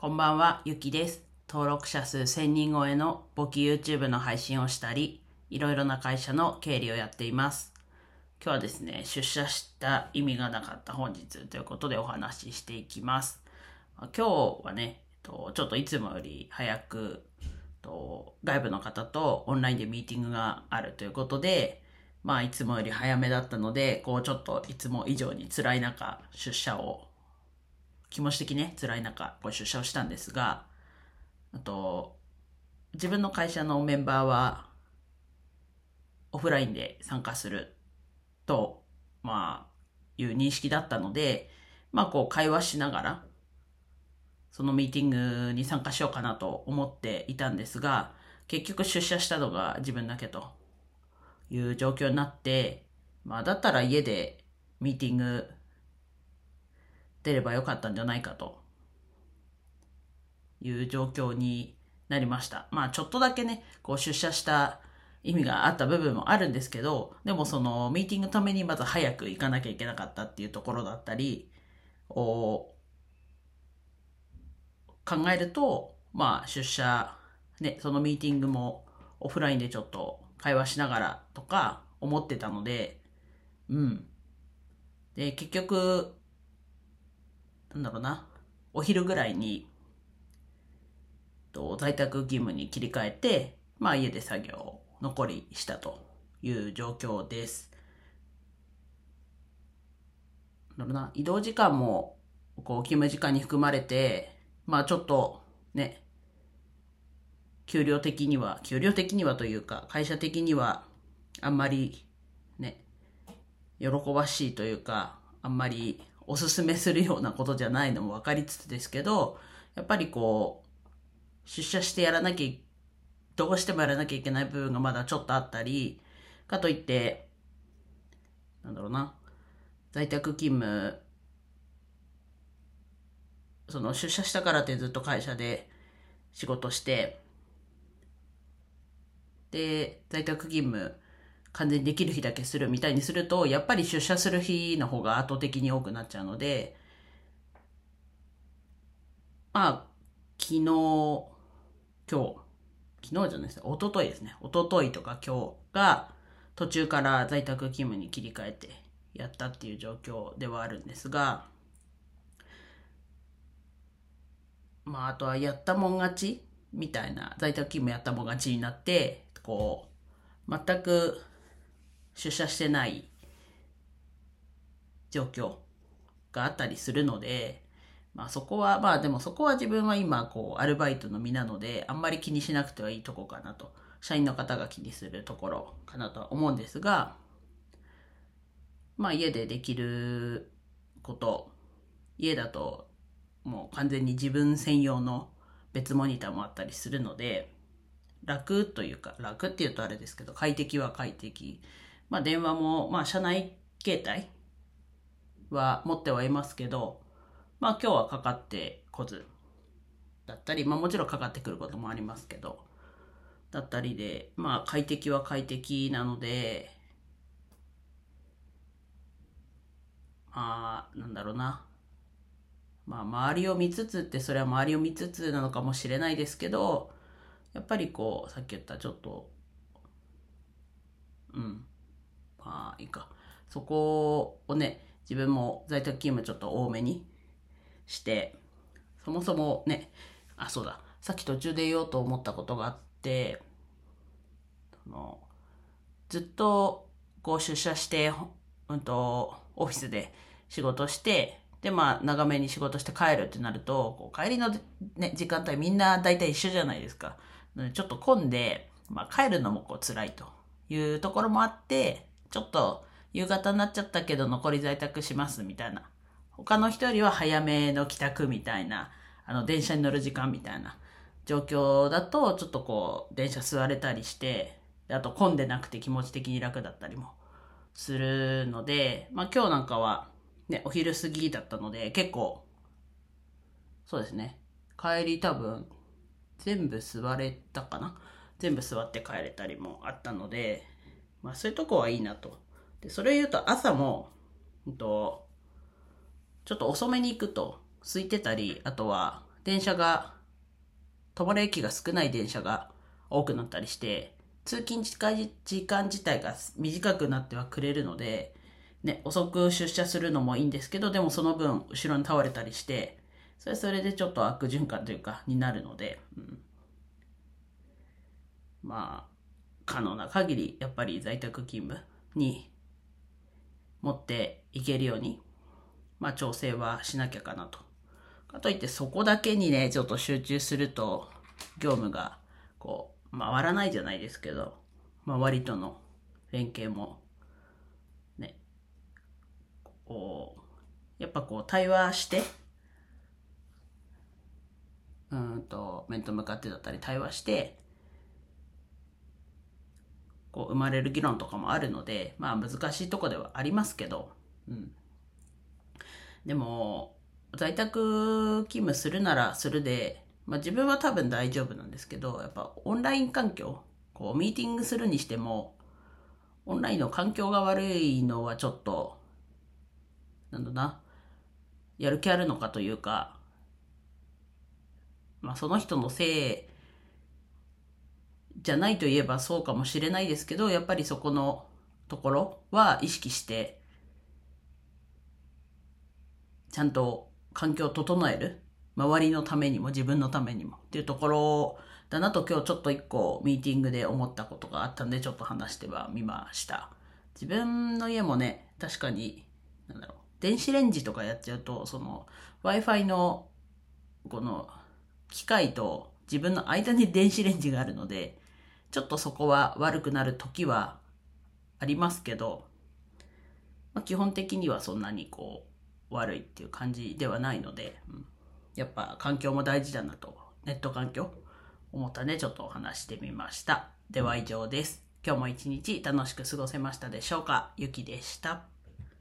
こんばんは、ゆきです。登録者数1000人超えの簿記 YouTube の配信をしたり、いろいろな会社の経理をやっています。今日はですね、出社した意味がなかった本日ということでお話ししていきます。今日はね、ちょっといつもより早く、外部の方とオンラインでミーティングがあるということで、まあいつもより早めだったので、こうちょっといつも以上に辛い中、出社を気持ち的にね、辛い中、こう出社をしたんですが、あと、自分の会社のメンバーは、オフラインで参加すると、まあ、いう認識だったので、まあ、こう、会話しながら、そのミーティングに参加しようかなと思っていたんですが、結局出社したのが自分だけという状況になって、まあ、だったら家でミーティング出ればよかったんじゃないかという状況になりました。まあちょっとだけね、こう出社した意味があった部分もあるんですけど、でもそのミーティングのためにまず早く行かなきゃいけなかったっていうところだったりを考えると、まあ出社、ね、そのミーティングもオフラインでちょっと会話しながらとか思ってたので、うん。で、結局、なんだろうな、お昼ぐらいに、と在宅義務に切り替えて、まあ家で作業を残りしたという状況です。なんだろうな、移動時間も、こう、勤務時間に含まれて、まあちょっと、ね、給料的には、給料的にはというか、会社的には、あんまり、ね、喜ばしいというか、あんまりおすすめするようなことじゃないのも分かりつつですけど、やっぱりこう、出社してやらなきゃ、どうしてもやらなきゃいけない部分がまだちょっとあったり、かといって、なんだろうな、在宅勤務、その出社したからってずっと会社で仕事して、で、在宅勤務完全にできる日だけするみたいにすると、やっぱり出社する日の方が圧倒的に多くなっちゃうので、まあ、昨日、今日、昨日じゃないですね、一昨日ですね、一昨日とか今日が途中から在宅勤務に切り替えてやったっていう状況ではあるんですが、まあ、あとはやったもん勝ちみたいな、在宅勤務やったもん勝ちになって、こう、全く出社してない状況があったりするので、まあそこは、まあでもそこは自分は今、こう、アルバイトの身なので、あんまり気にしなくてはいいとこかなと、社員の方が気にするところかなとは思うんですが、まあ家でできること、家だともう完全に自分専用の別モニターもあったりするので、楽というか、楽って言うとあれですけど、快適は快適。まあ電話も、まあ社内携帯は持ってはいますけど、まあ今日はかかってこずだったり、まあもちろんかかってくることもありますけど、だったりで、まあ快適は快適なので、まあなんだろうな。まあ周りを見つつってそれは周りを見つつなのかもしれないですけど、やっぱりこうさっき言ったちょっと、うん。あいいか。そこをね、自分も在宅勤務ちょっと多めにして、そもそもね、あ、そうだ、さっき途中で言おうと思ったことがあって、そのずっとこう出社して、うんと、オフィスで仕事して、で、まあ、長めに仕事して帰るってなると、こう帰りのね、時間帯みんな大体一緒じゃないですか。ちょっと混んで、まあ、帰るのもこう辛いというところもあって、ちょっと夕方になっちゃったけど残り在宅しますみたいな。他の人よりは早めの帰宅みたいな、あの、電車に乗る時間みたいな状況だと、ちょっとこう、電車座れたりして、あと混んでなくて気持ち的に楽だったりもするので、まあ今日なんかはね、お昼過ぎだったので、結構、そうですね、帰り多分、全部座れたかな？全部座って帰れたりもあったので、まあそういうとこはいいなと。で、それを言うと朝も、うんと、ちょっと遅めに行くと、空いてたり、あとは電車が、止まる駅が少ない電車が多くなったりして、通勤時間時間自体が短くなってはくれるので、ね、遅く出社するのもいいんですけど、でもその分後ろに倒れたりして、それそれでちょっと悪循環というか、になるので、うんまあ、可能な限り、やっぱり在宅勤務に持っていけるように、まあ調整はしなきゃかなと。かといってそこだけにね、ちょっと集中すると、業務がこう、回らないじゃないですけど、周りとの連携も、ね、こう、やっぱこう対話して、うんと、面と向かってだったり対話して、こう生まれる議論とかもあるので、まあ難しいとこではありますけど、うん。でも、在宅勤務するならするで、まあ自分は多分大丈夫なんですけど、やっぱオンライン環境、こうミーティングするにしても、オンラインの環境が悪いのはちょっと、なんだな、やる気あるのかというか、まあその人のせいじゃないといえばそうかもしれないですけど、やっぱりそこのところは意識して、ちゃんと環境を整える。周りのためにも自分のためにもっていうところだなと今日ちょっと一個ミーティングで思ったことがあったんでちょっと話してはみました。自分の家もね、確かに、なんだろう、電子レンジとかやっちゃうと、その Wi-Fi のこの機械と自分の間に電子レンジがあるので、ちょっとそこは悪くなる時はありますけど、まあ、基本的にはそんなにこう悪いっていう感じではないので、うんやっぱ環境も大事だなと、ネット環境思ったねちょっとお話してみました。では以上です。今日も一日楽しく過ごせましたでしょうか？ゆきでした。